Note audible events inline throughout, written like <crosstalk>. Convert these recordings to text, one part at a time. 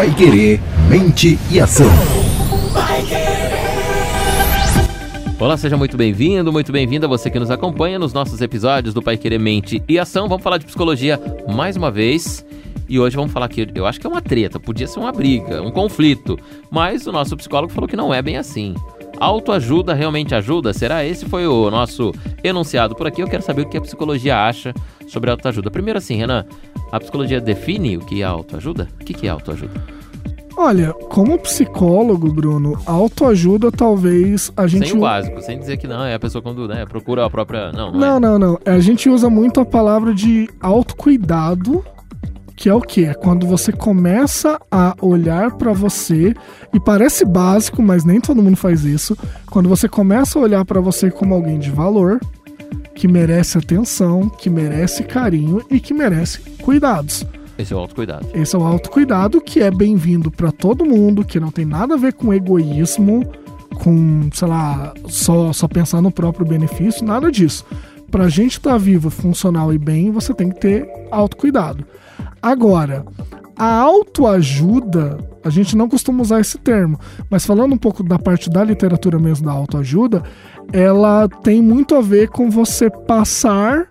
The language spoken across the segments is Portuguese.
Pai Querer, mente e ação. Olá, seja muito bem-vindo, muito bem-vinda você que nos acompanha nos nossos episódios do Pai Querer Mente e Ação. Vamos falar de psicologia mais uma vez. E hoje vamos falar que eu acho que é uma treta, podia ser uma briga, um conflito, mas o nosso psicólogo falou que não é bem assim. Autoajuda realmente ajuda? Será? Esse foi o nosso enunciado por aqui. Eu quero saber o que a psicologia acha sobre autoajuda. Primeiro assim, Renan, a psicologia define o que é autoajuda? O que é autoajuda? Olha, como psicólogo, Bruno, autoajuda talvez a gente. Sem o básico, sem dizer que não, é a pessoa quando né, procura a própria. Não, não, não, é. não, não. A gente usa muito a palavra de autocuidado que é o que? É quando você começa a olhar para você e parece básico, mas nem todo mundo faz isso. Quando você começa a olhar para você como alguém de valor, que merece atenção, que merece carinho e que merece cuidados. Esse é o autocuidado. Esse é o autocuidado que é bem-vindo para todo mundo, que não tem nada a ver com egoísmo, com, sei lá, só, só pensar no próprio benefício, nada disso. Pra gente estar tá vivo, funcional e bem, você tem que ter autocuidado. Agora, a autoajuda, a gente não costuma usar esse termo, mas falando um pouco da parte da literatura mesmo da autoajuda, ela tem muito a ver com você passar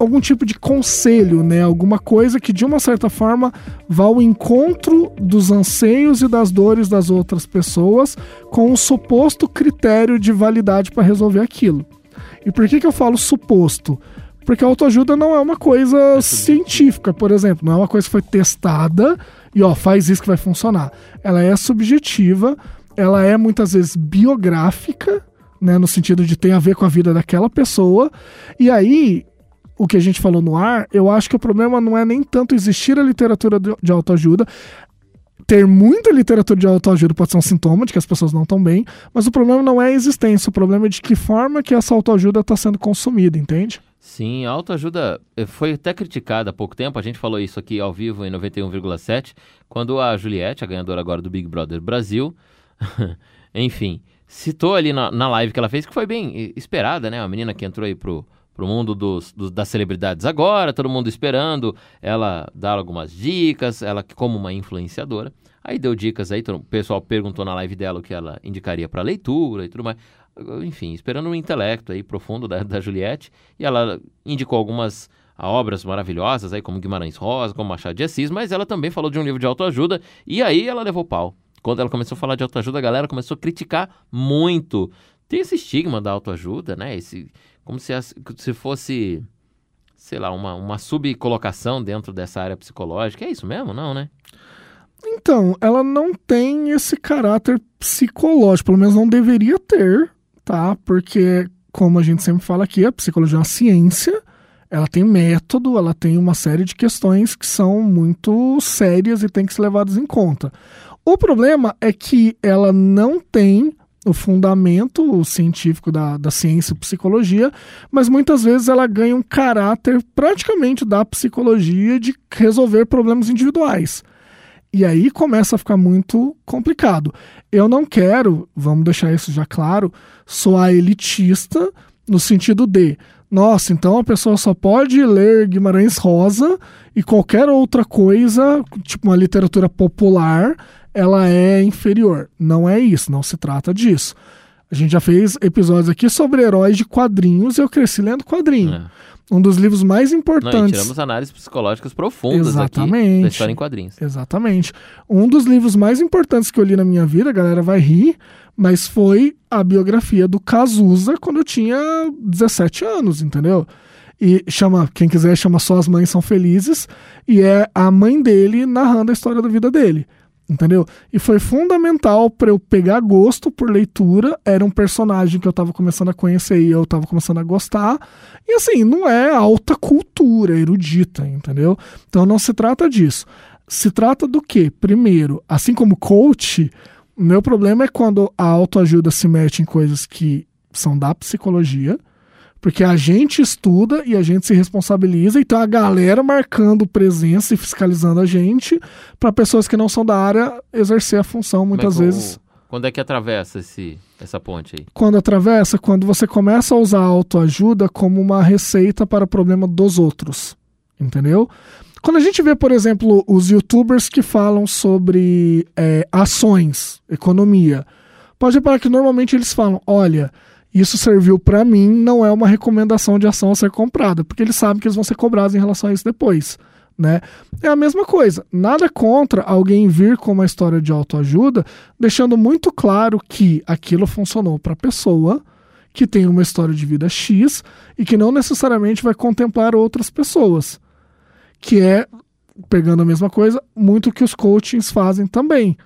algum tipo de conselho, né? Alguma coisa que de uma certa forma vá ao encontro dos anseios e das dores das outras pessoas com um suposto critério de validade para resolver aquilo. E por que, que eu falo suposto? Porque a autoajuda não é uma coisa é científica, por exemplo, não é uma coisa que foi testada e ó, faz isso que vai funcionar. Ela é subjetiva, ela é muitas vezes biográfica, né, no sentido de ter a ver com a vida daquela pessoa. E aí, o que a gente falou no ar, eu acho que o problema não é nem tanto existir a literatura de autoajuda, ter muita literatura de autoajuda pode ser um sintoma de que as pessoas não estão bem, mas o problema não é a existência, o problema é de que forma que essa autoajuda está sendo consumida, entende? Sim, a autoajuda eh, foi até criticada há pouco tempo, a gente falou isso aqui ao vivo em 91,7, quando a Juliette, a ganhadora agora do Big Brother Brasil, <laughs> enfim, citou ali na, na live que ela fez, que foi bem esperada, né? A menina que entrou aí pro, pro mundo dos, dos, das celebridades agora, todo mundo esperando ela dar algumas dicas, ela como uma influenciadora. Aí deu dicas aí, o pessoal perguntou na live dela o que ela indicaria para leitura e tudo mais enfim, esperando um intelecto aí profundo da, da Juliette, e ela indicou algumas obras maravilhosas aí, como Guimarães Rosa, como Machado de Assis, mas ela também falou de um livro de autoajuda, e aí ela levou pau. Quando ela começou a falar de autoajuda, a galera começou a criticar muito. Tem esse estigma da autoajuda, né? Esse, como se, se fosse, sei lá, uma, uma subcolocação dentro dessa área psicológica. É isso mesmo? Não, né? Então, ela não tem esse caráter psicológico, pelo menos não deveria ter, tá? Porque, como a gente sempre fala aqui, a psicologia é uma ciência, ela tem método, ela tem uma série de questões que são muito sérias e tem que ser levadas em conta. O problema é que ela não tem o fundamento científico da, da ciência e psicologia, mas muitas vezes ela ganha um caráter praticamente da psicologia de resolver problemas individuais. E aí começa a ficar muito complicado. Eu não quero, vamos deixar isso já claro, soar elitista no sentido de, nossa, então a pessoa só pode ler Guimarães Rosa e qualquer outra coisa, tipo uma literatura popular, ela é inferior. Não é isso, não se trata disso. A gente já fez episódios aqui sobre heróis de quadrinhos e eu cresci lendo quadrinho. É um dos livros mais importantes. Não, tiramos análises psicológicas profundas Exatamente. aqui da história em quadrinhos. Exatamente. Um dos livros mais importantes que eu li na minha vida, a galera vai rir, mas foi a biografia do Cazuza quando eu tinha 17 anos, entendeu? E chama, quem quiser, chama Só as Mães São Felizes, e é a mãe dele narrando a história da vida dele entendeu? E foi fundamental para eu pegar gosto por leitura. Era um personagem que eu estava começando a conhecer e eu estava começando a gostar. E assim, não é alta cultura erudita, entendeu? Então não se trata disso. Se trata do que? Primeiro, assim como coach, meu problema é quando a autoajuda se mete em coisas que são da psicologia porque a gente estuda e a gente se responsabiliza, então a galera marcando presença e fiscalizando a gente para pessoas que não são da área exercer a função muitas Mas, vezes. Quando é que atravessa esse, essa ponte aí? Quando atravessa, quando você começa a usar a autoajuda como uma receita para o problema dos outros. Entendeu? Quando a gente vê, por exemplo, os youtubers que falam sobre é, ações, economia, pode reparar que normalmente eles falam: olha, isso serviu para mim, não é uma recomendação de ação a ser comprada, porque eles sabem que eles vão ser cobrados em relação a isso depois. Né? É a mesma coisa. Nada contra alguém vir com uma história de autoajuda, deixando muito claro que aquilo funcionou para a pessoa, que tem uma história de vida X e que não necessariamente vai contemplar outras pessoas. Que é, pegando a mesma coisa, muito que os coachings fazem também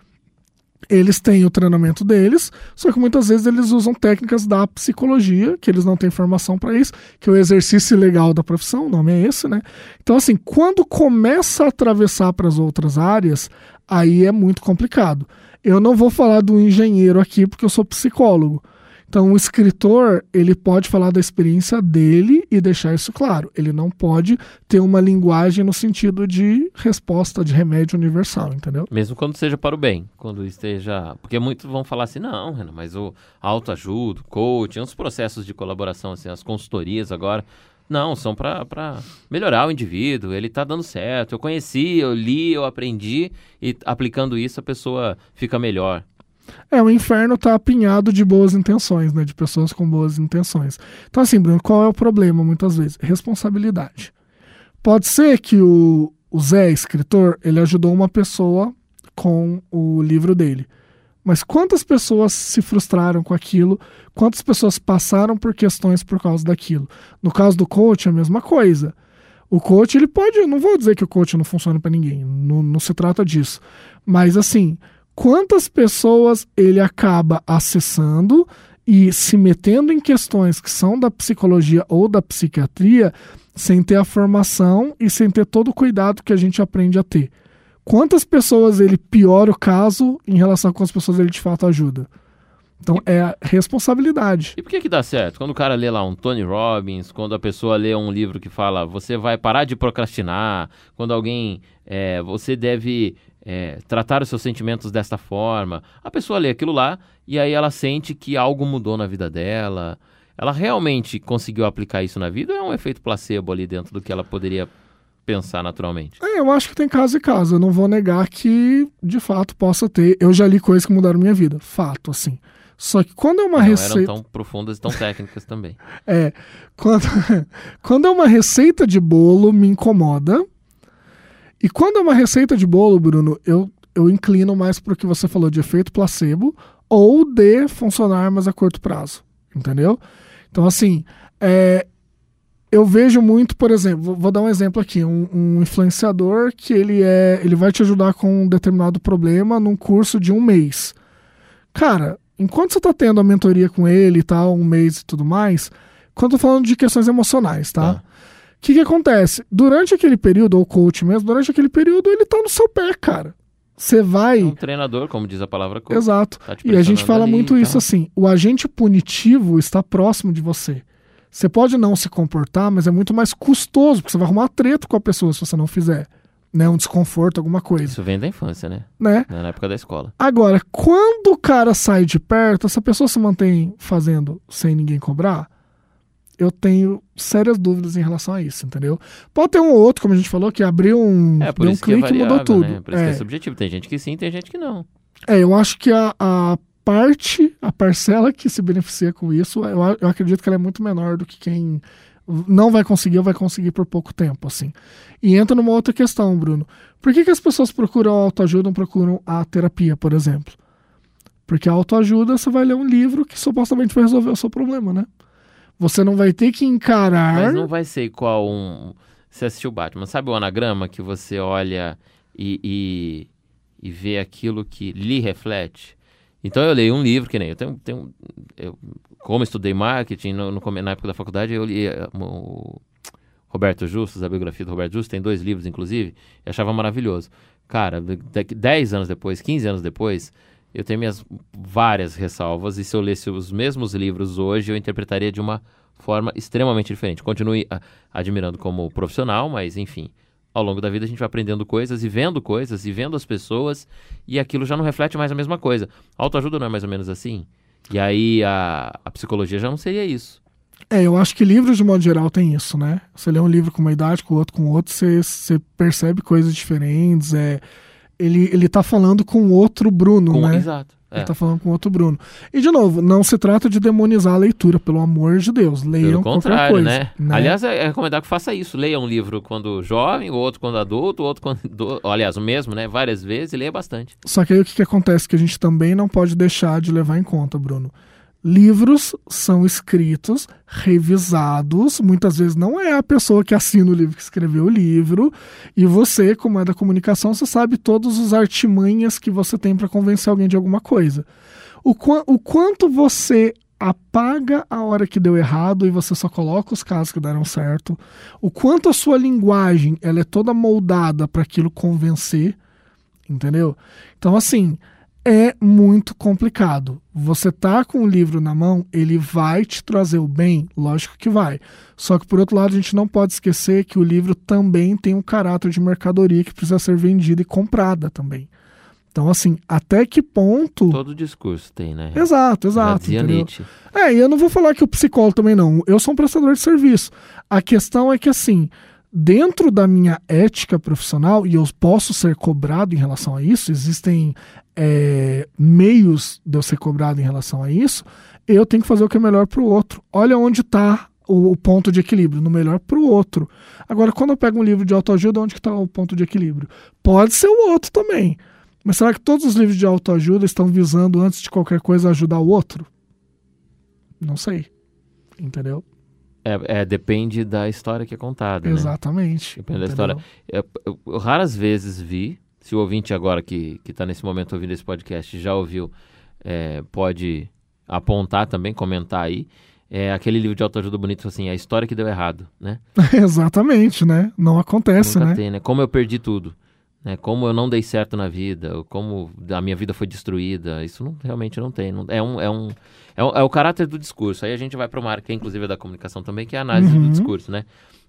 eles têm o treinamento deles, só que muitas vezes eles usam técnicas da psicologia, que eles não têm formação para isso, que é o exercício legal da profissão, o nome é esse, né? Então, assim, quando começa a atravessar para as outras áreas, aí é muito complicado. Eu não vou falar do engenheiro aqui, porque eu sou psicólogo. Então, o escritor, ele pode falar da experiência dele e deixar isso claro. Ele não pode ter uma linguagem no sentido de resposta de remédio universal, entendeu? Mesmo quando seja para o bem, quando esteja... Porque muitos vão falar assim, não, Renan, mas o autoajuda, o coaching, os processos de colaboração, assim, as consultorias agora... Não, são para melhorar o indivíduo, ele está dando certo. Eu conheci, eu li, eu aprendi e aplicando isso a pessoa fica melhor. É, o inferno tá apinhado de boas intenções, né? De pessoas com boas intenções. Então, assim, Bruno, qual é o problema muitas vezes? Responsabilidade. Pode ser que o, o Zé, escritor, ele ajudou uma pessoa com o livro dele. Mas quantas pessoas se frustraram com aquilo? Quantas pessoas passaram por questões por causa daquilo? No caso do coach, é a mesma coisa. O coach, ele pode. Eu não vou dizer que o coach não funciona para ninguém. Não, não se trata disso. Mas, assim, quantas pessoas ele acaba acessando e se metendo em questões que são da psicologia ou da psiquiatria sem ter a formação e sem ter todo o cuidado que a gente aprende a ter. Quantas pessoas ele piora o caso em relação a quantas pessoas ele de fato ajuda? Então é a responsabilidade. E por que que dá certo? Quando o cara lê lá um Tony Robbins, quando a pessoa lê um livro que fala você vai parar de procrastinar, quando alguém é, você deve é, tratar os seus sentimentos desta forma. A pessoa lê aquilo lá e aí ela sente que algo mudou na vida dela. Ela realmente conseguiu aplicar isso na vida ou é um efeito placebo ali dentro do que ela poderia pensar naturalmente? É, eu acho que tem caso e caso. Eu não vou negar que, de fato, possa ter. Eu já li coisas que mudaram minha vida. Fato, assim. Só que quando é uma não receita. eram tão profundas e tão técnicas também. <laughs> É. Quando... <laughs> quando é uma receita de bolo, me incomoda. E quando é uma receita de bolo, Bruno, eu, eu inclino mais para o que você falou de efeito placebo ou de funcionar mais a curto prazo. Entendeu? Então, assim, é, eu vejo muito, por exemplo, vou dar um exemplo aqui, um, um, influenciador que ele é, ele vai te ajudar com um determinado problema num curso de um mês. Cara, enquanto você está tendo a mentoria com ele e tal, um mês e tudo mais, quando eu tô falando de questões emocionais, tá? tá que, que acontece? Durante aquele período, ou o coach mesmo, durante aquele período, ele tá no seu pé, cara. Você vai. É um treinador, como diz a palavra coach. Exato. Tá e a gente fala muito isso assim: o agente punitivo está próximo de você. Você pode não se comportar, mas é muito mais custoso, porque você vai arrumar treta com a pessoa se você não fizer. Né, um desconforto, alguma coisa. Isso vem da infância, né? né? Na época da escola. Agora, quando o cara sai de perto, essa pessoa se mantém fazendo sem ninguém cobrar, eu tenho sérias dúvidas em relação a isso, entendeu? Pode ter um ou outro, como a gente falou, que abriu um, é, por um isso clique que é e mudou tudo. Né? Por isso é. que é subjetivo. Tem gente que sim, tem gente que não. É, eu acho que a, a parte, a parcela que se beneficia com isso, eu, eu acredito que ela é muito menor do que quem não vai conseguir ou vai conseguir por pouco tempo, assim. E entra numa outra questão, Bruno. Por que, que as pessoas procuram autoajuda, não procuram a terapia, por exemplo? Porque a autoajuda, você vai ler um livro que supostamente vai resolver o seu problema, né? Você não vai ter que encarar. Mas não vai ser igual um. Você assistiu Batman, sabe o anagrama que você olha e, e, e vê aquilo que lhe reflete? Então eu leio um livro, que nem eu tenho. tenho eu, como estudei marketing no, no, na época da faculdade, eu li eh, o Roberto Justus, a biografia do Roberto Justus, tem dois livros, inclusive, e achava maravilhoso. Cara, 10 anos depois, 15 anos depois, eu tenho minhas várias ressalvas, e se eu lesse os mesmos livros hoje, eu interpretaria de uma forma extremamente diferente. Continue a, admirando como profissional, mas enfim, ao longo da vida a gente vai aprendendo coisas e vendo coisas e vendo as pessoas, e aquilo já não reflete mais a mesma coisa. Autoajuda não é mais ou menos assim? E aí a, a psicologia já não seria isso. É, eu acho que livros, de modo geral, tem isso, né? Você lê um livro com uma idade, com outro com outro, você, você percebe coisas diferentes. É, ele, ele tá falando com outro Bruno, Com- né? Exato. É. Ele tá falando com outro Bruno. E, de novo, não se trata de demonizar a leitura, pelo amor de Deus. Leiam Pelo qualquer contrário, coisa. né? Aliás, é, é recomendado que faça isso. Leia um livro quando jovem, o outro quando adulto, o outro quando. <laughs> do- Aliás, o mesmo, né? Várias vezes e leia bastante. Só que aí o que, que acontece que a gente também não pode deixar de levar em conta, Bruno? Livros são escritos, revisados, muitas vezes não é a pessoa que assina o livro que escreveu o livro, e você, como é da comunicação, você sabe todos os artimanhas que você tem para convencer alguém de alguma coisa. O, qua- o quanto você apaga a hora que deu errado e você só coloca os casos que deram certo, o quanto a sua linguagem ela é toda moldada para aquilo convencer, entendeu? Então, assim, é muito complicado. Você tá com o livro na mão, ele vai te trazer o bem? Lógico que vai. Só que, por outro lado, a gente não pode esquecer que o livro também tem um caráter de mercadoria que precisa ser vendida e comprada também. Então, assim, até que ponto. Todo discurso tem, né? Exato, exato. É, e eu não vou falar que o psicólogo também não. Eu sou um prestador de serviço. A questão é que, assim, dentro da minha ética profissional, e eu posso ser cobrado em relação a isso, existem é, meios de eu ser cobrado em relação a isso, eu tenho que fazer o que é melhor para o outro. Olha onde está o, o ponto de equilíbrio, no melhor para o outro. Agora, quando eu pego um livro de autoajuda, onde está o ponto de equilíbrio? Pode ser o outro também. Mas será que todos os livros de autoajuda estão visando, antes de qualquer coisa, ajudar o outro? Não sei. Entendeu? É, é, depende da história que é contada, né? Exatamente. Depende da entendeu? história. Eu, eu- eu raras vezes vi, se o ouvinte agora que está nesse momento ouvindo esse podcast já ouviu, é, pode apontar também, comentar aí. É aquele livro de autoajuda bonito, assim, a história que deu errado, né? <laughs> Exatamente, né? Não acontece, Nunca né? tem, né? Como eu perdi tudo, né? Como eu não dei certo na vida, como a minha vida foi destruída, isso não, realmente não tem. não- é, um, é, um, é, o- é o caráter do discurso. Aí a gente vai para uma área que é inclusive é da comunicação também, que é a análise Uhum. do discurso, né?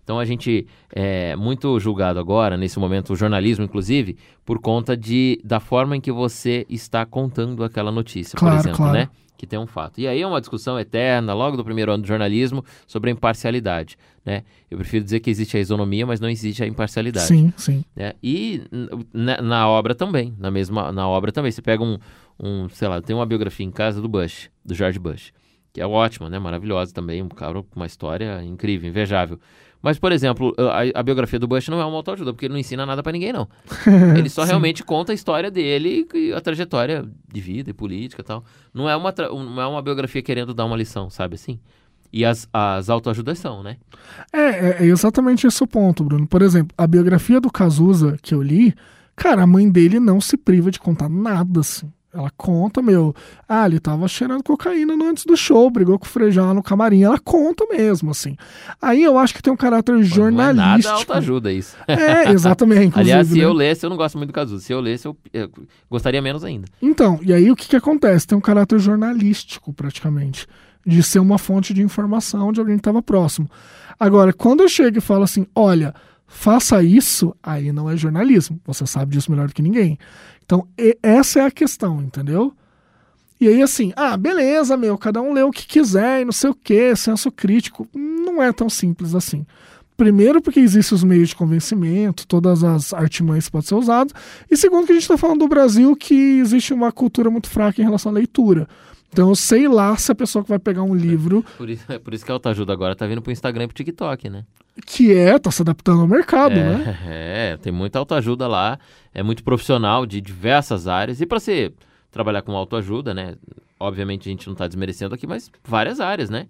Então a gente é muito julgado agora, nesse momento, o jornalismo, inclusive, por conta de, da forma em que você está contando aquela notícia, Claro, por exemplo, claro. né? Que tem um fato. E aí é uma discussão eterna, logo do primeiro ano do jornalismo, sobre a imparcialidade, né? Eu prefiro dizer que existe a isonomia, mas não existe a imparcialidade Sim, sim. né? E na obra também, na mesma na obra também. Você pega um, um, sei lá, tem uma biografia em casa do Bush, do George Bush, que é ótima, né? Maravilhosa também, um cara com uma história incrível, invejável. Mas, por exemplo, a, a biografia do Bush não é uma autoajuda, porque ele não ensina nada pra ninguém, não. <laughs> Ele só realmente conta a história dele e a trajetória de vida e política e tal. Não é uma, não é uma biografia querendo dar uma lição, sabe assim? E as, as autoajudas são, né? É, é, é exatamente esse o ponto, Bruno. Por exemplo, a biografia do Cazuza que eu li, cara, a mãe dele não se priva de contar nada, assim. Ela conta, meu, ah, ele tava cheirando cocaína antes do show, brigou com o Frejá no camarim. Ela conta mesmo, assim. Aí eu acho que tem um caráter Não é jornalístico. nada autoajuda isso. É, exatamente. <laughs> Aliás, se né? eu lesse, eu não gosto muito do Cazuza. Se eu lesse, eu, eu gostaria menos ainda. Então, e aí o que, que acontece? Tem um caráter jornalístico, praticamente, de ser uma fonte de informação de alguém que estava próximo. Agora, quando eu chego e falo assim, olha, faça isso, aí não é jornalismo. Você sabe disso melhor do que ninguém. Então, essa é a questão, entendeu? E aí, assim, ah, beleza, meu, cada um lê o que quiser e não sei o que, senso crítico. Não é tão simples assim. Primeiro, porque existem os meios de convencimento, todas as artimanhas podem ser usadas. E segundo, que a gente está falando do Brasil, que existe uma cultura muito fraca em relação à leitura. Então, eu sei lá se a pessoa que vai pegar um livro <laughs> Por isso, é por isso que a autoajuda agora tá vindo pro Instagram e pro TikTok, né? que é, tá se adaptando ao mercado, é, né? <laughs> é, tem muita autoajuda lá, é muito profissional de diversas áreas. E para você trabalhar com autoajuda, né? Obviamente a gente não está desmerecendo aqui, mas várias áreas, né?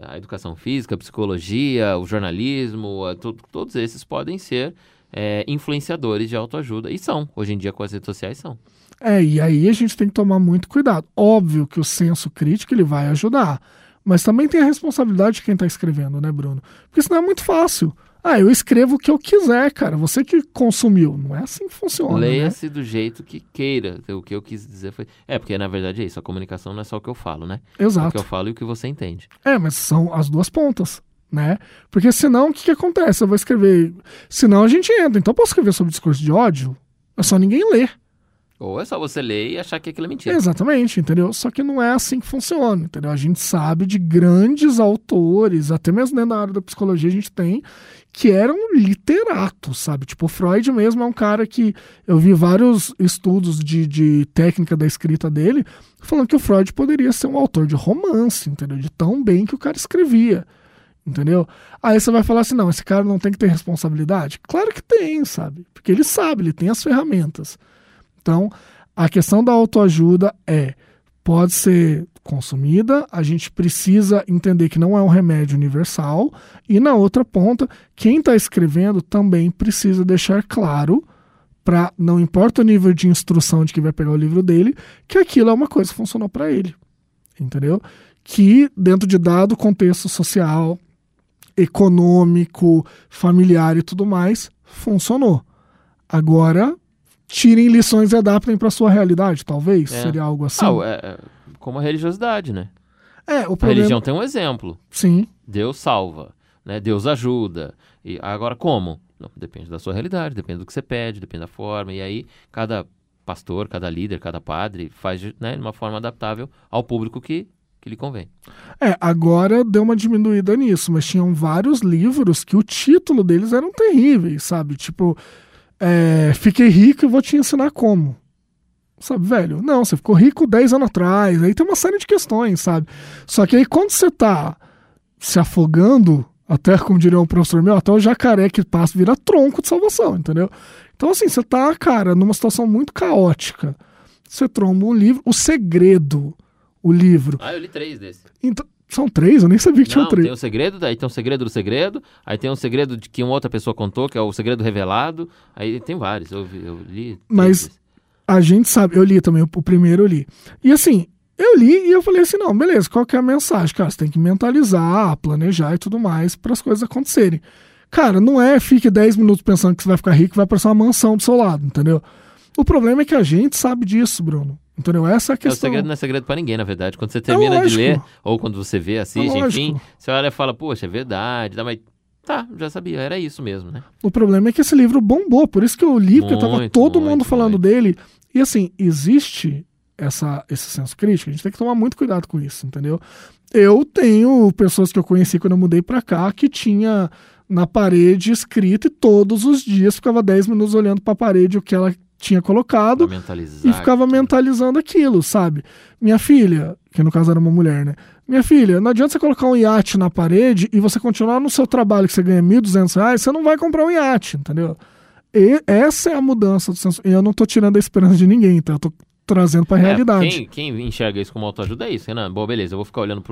A educação física, a psicologia, o jornalismo, a to- todos esses podem ser é, influenciadores de autoajuda. E são, hoje em dia com as redes sociais são. É, e aí a gente tem que tomar muito cuidado. Óbvio que o senso crítico ele vai ajudar, mas também tem a responsabilidade de quem está escrevendo, né, Bruno? Porque senão é muito fácil. Ah, eu escrevo o que eu quiser, cara. Você que consumiu. Não é assim que funciona. né? Leia-se do jeito que queira. O que eu quis dizer foi. É, porque na verdade é isso. A comunicação não é só o que eu falo, né? É o que Exato. eu falo e o que você entende. É, mas são as duas pontas, né? Porque senão o que, que acontece? Eu vou escrever. Senão a gente entra. Então eu posso escrever sobre discurso de ódio? É só ninguém ler. Ou é só você ler e achar que aquilo é mentira. Exatamente, entendeu? Só que não é assim que funciona, entendeu? A gente sabe de grandes autores, até mesmo dentro da área da psicologia a gente tem, que eram literatos, sabe? Tipo, Freud mesmo é um cara que eu vi vários estudos de, de técnica da escrita dele, falando que o Freud poderia ser um autor de romance, entendeu? De tão bem que o cara escrevia. Entendeu? Aí você vai falar assim: não, esse cara não tem que ter responsabilidade? Claro que tem, sabe? Porque ele sabe, ele tem as ferramentas. Então, a questão da autoajuda é: pode ser consumida, a gente precisa entender que não é um remédio universal, e na outra ponta, quem está escrevendo também precisa deixar claro, para não importa o nível de instrução de que vai pegar o livro dele, que aquilo é uma coisa que funcionou para ele. Entendeu? Que dentro de dado contexto social, econômico, familiar e tudo mais, funcionou. Agora, tirem lições e adaptem para sua realidade, talvez? É. Seria algo assim? Ah, é, é como a religiosidade, né? É, o A problema... religião tem um exemplo. Sim, Deus salva, né? Deus ajuda. E agora como? Não, depende da sua realidade, depende do que você pede, depende da forma. E aí cada pastor, cada líder, cada padre faz de né, uma forma adaptável ao público que, que lhe convém. É, agora deu uma diminuída nisso, mas tinham vários livros que o título deles eram terríveis, sabe? Tipo, é, fiquei rico e vou te ensinar como. Sabe, velho? Não, você ficou rico 10 anos atrás. Aí tem uma série de questões, sabe? Só que aí quando você tá se afogando, até como diria um professor meu, até o jacaré que passa vira tronco de salvação, entendeu? Então, assim, você tá, cara, numa situação muito caótica. Você tromba um livro, O Segredo, o livro. Ah, eu li três desses. Então, são três? Eu nem sabia que tinha Não, três. tem o segredo, daí tem o segredo do segredo, aí tem um segredo de que uma outra pessoa contou, que é o segredo revelado, aí tem vários, eu, eu li. Mas- desses. A gente sabe, eu li também, o, o primeiro eu li. E assim, eu li e eu falei assim: não, beleza, qual que é a mensagem? Cara, você tem que mentalizar, planejar e tudo mais para as coisas acontecerem. Cara, não é fique 10 minutos pensando que você vai ficar rico e vai aparecer uma mansão do seu lado, entendeu? O problema é que a gente sabe disso, Bruno. Entendeu? Essa é a É, o questão. segredo não é segredo pra ninguém, na verdade. Quando você termina de lógico. ler, ou quando você vê, assiste, É enfim, você olha e fala, poxa, é verdade, tá, mas tá, já sabia, era isso mesmo, né? O problema é que esse livro bombou, por isso que eu li, porque tava Muito, todo mundo muito, falando muito. dele. E assim, existe essa, esse senso crítico, a gente tem que tomar muito cuidado com isso, entendeu? Eu tenho pessoas que eu conheci quando eu mudei pra cá que tinha na parede escrito e todos os dias ficava 10 minutos olhando pra parede o que ela tinha colocado e ficava aquilo. mentalizando aquilo, sabe? Minha filha, que no caso era uma mulher, né? Minha filha, não adianta você colocar um iate na parede e você continuar no seu trabalho que você ganha 1.200 reais, você não vai comprar um iate, entendeu? E essa é a mudança do senso. E eu não tô tirando a esperança de ninguém, tá? Eu tô trazendo pra É, realidade. quem, quem enxerga isso como autoajuda é isso, Renan. Bom, beleza, eu vou ficar olhando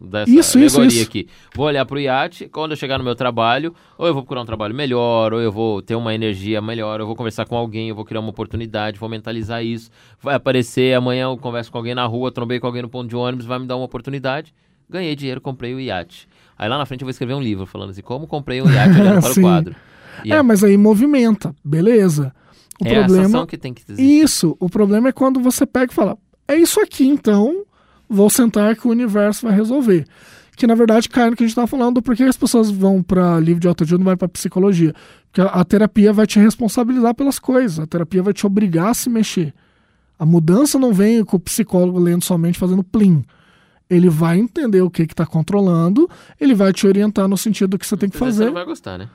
dar essa Isso, isso, aqui. Vou olhar pro iate, quando eu chegar no meu trabalho, ou eu vou procurar um trabalho melhor, ou eu vou ter uma energia melhor, eu vou conversar com alguém, eu vou criar uma oportunidade, vou mentalizar isso. Vai aparecer amanhã, eu converso com alguém na rua, trombei com alguém no ponto de ônibus, vai me dar uma oportunidade. Ganhei dinheiro, comprei o iate. Aí lá na frente eu vou escrever um livro falando assim, como comprei um iate olhando <laughs> para o quadro. E É, mas aí movimenta, beleza. O é a problema. sensação que tem que existir. Isso, o problema é quando você pega e fala: é isso aqui então, vou sentar que o universo vai resolver. Que na verdade cai no que a gente tá falando, por que as pessoas vão para livro de autoajuda e não vai para psicologia? Porque a, a terapia vai te responsabilizar pelas coisas, a terapia vai te obrigar a se mexer. A mudança não vem com o psicólogo lendo somente fazendo plim. Ele vai entender o que está controlando, ele vai te orientar no sentido do que você tem que aí Você fazer. não vai gostar, né?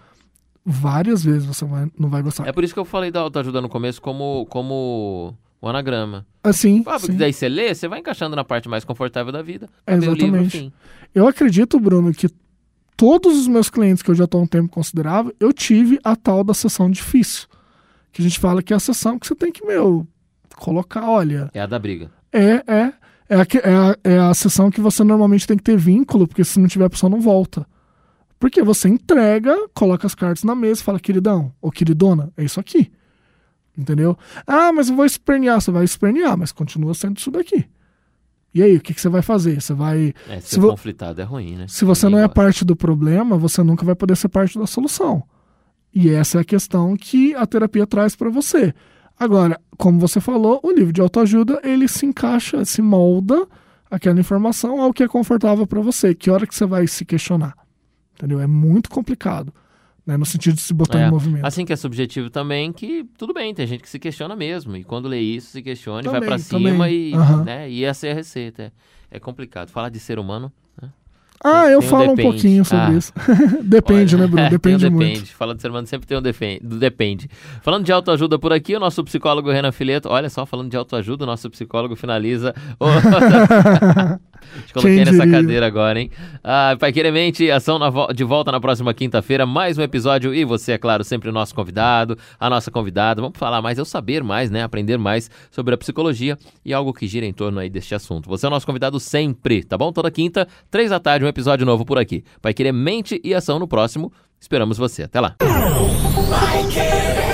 Várias vezes você vai- não vai gostar. É por isso que eu falei da autoajuda no começo como, como o anagrama. Assim, Ah, porque sim. daí você lê, você vai encaixando na parte mais confortável da vida. livro, Exatamente. enfim. Eu acredito, Bruno, que todos os meus clientes que eu já estou há um tempo considerável, eu tive a tal da sessão difícil. Que a gente fala que é a sessão que você tem que, meu, colocar, olha, É a da briga. é, é, é a, é, a, é a sessão que você normalmente tem que ter vínculo, porque se não tiver, a pessoa não volta. Porque você entrega, coloca as cartas na mesa e fala, queridão ou queridona, é isso aqui. Entendeu? Ah, mas eu vou espernear. Você vai espernear, mas continua sendo isso daqui. E aí, o que, que você vai fazer? Você vai É, ser Se vo- conflitado é ruim, né? se você Ninguém não é gosta. parte do problema, você nunca vai poder ser parte da solução. E essa é a questão que a terapia traz para você. Agora, como você falou, o livro de autoajuda, ele se encaixa, se molda aquela informação ao que é confortável para você. Que hora que você vai se questionar? Entendeu? É muito complicado. né? No sentido de se botar É, em movimento. Assim que é subjetivo também, que tudo bem, tem gente que se questiona mesmo. E quando lê isso, se questiona e vai Também, pra cima também. e, Aham. né, e essa é a receita. É, é complicado. Falar de ser humano. ah, tem- eu tem um falo um depende. pouquinho sobre Ah. isso. <laughs> depende, Olha, né, Bruno? <laughs> tem o Depende depende. muito. Falando de ser humano sempre tem um defen- do depende. Falando de autoajuda por aqui, o nosso psicólogo Renan Fileto. Olha só, falando de autoajuda, o nosso psicólogo finaliza. <laughs> Te coloquei Quem nessa diria? cadeira agora, hein? Ah, Pai Queremente, ação na vo- de volta na próxima quinta-feira. Mais um episódio. E você, é claro, sempre o nosso convidado, a nossa convidada. Vamos falar mais, eu saber mais, né? Aprender mais sobre a psicologia e algo que gira em torno aí deste assunto. Você é o nosso convidado sempre, tá bom? Toda quinta, três da tarde, um episódio novo por aqui. Pai Querer Mente e Ação no próximo. Esperamos você. Até lá. Vai querer.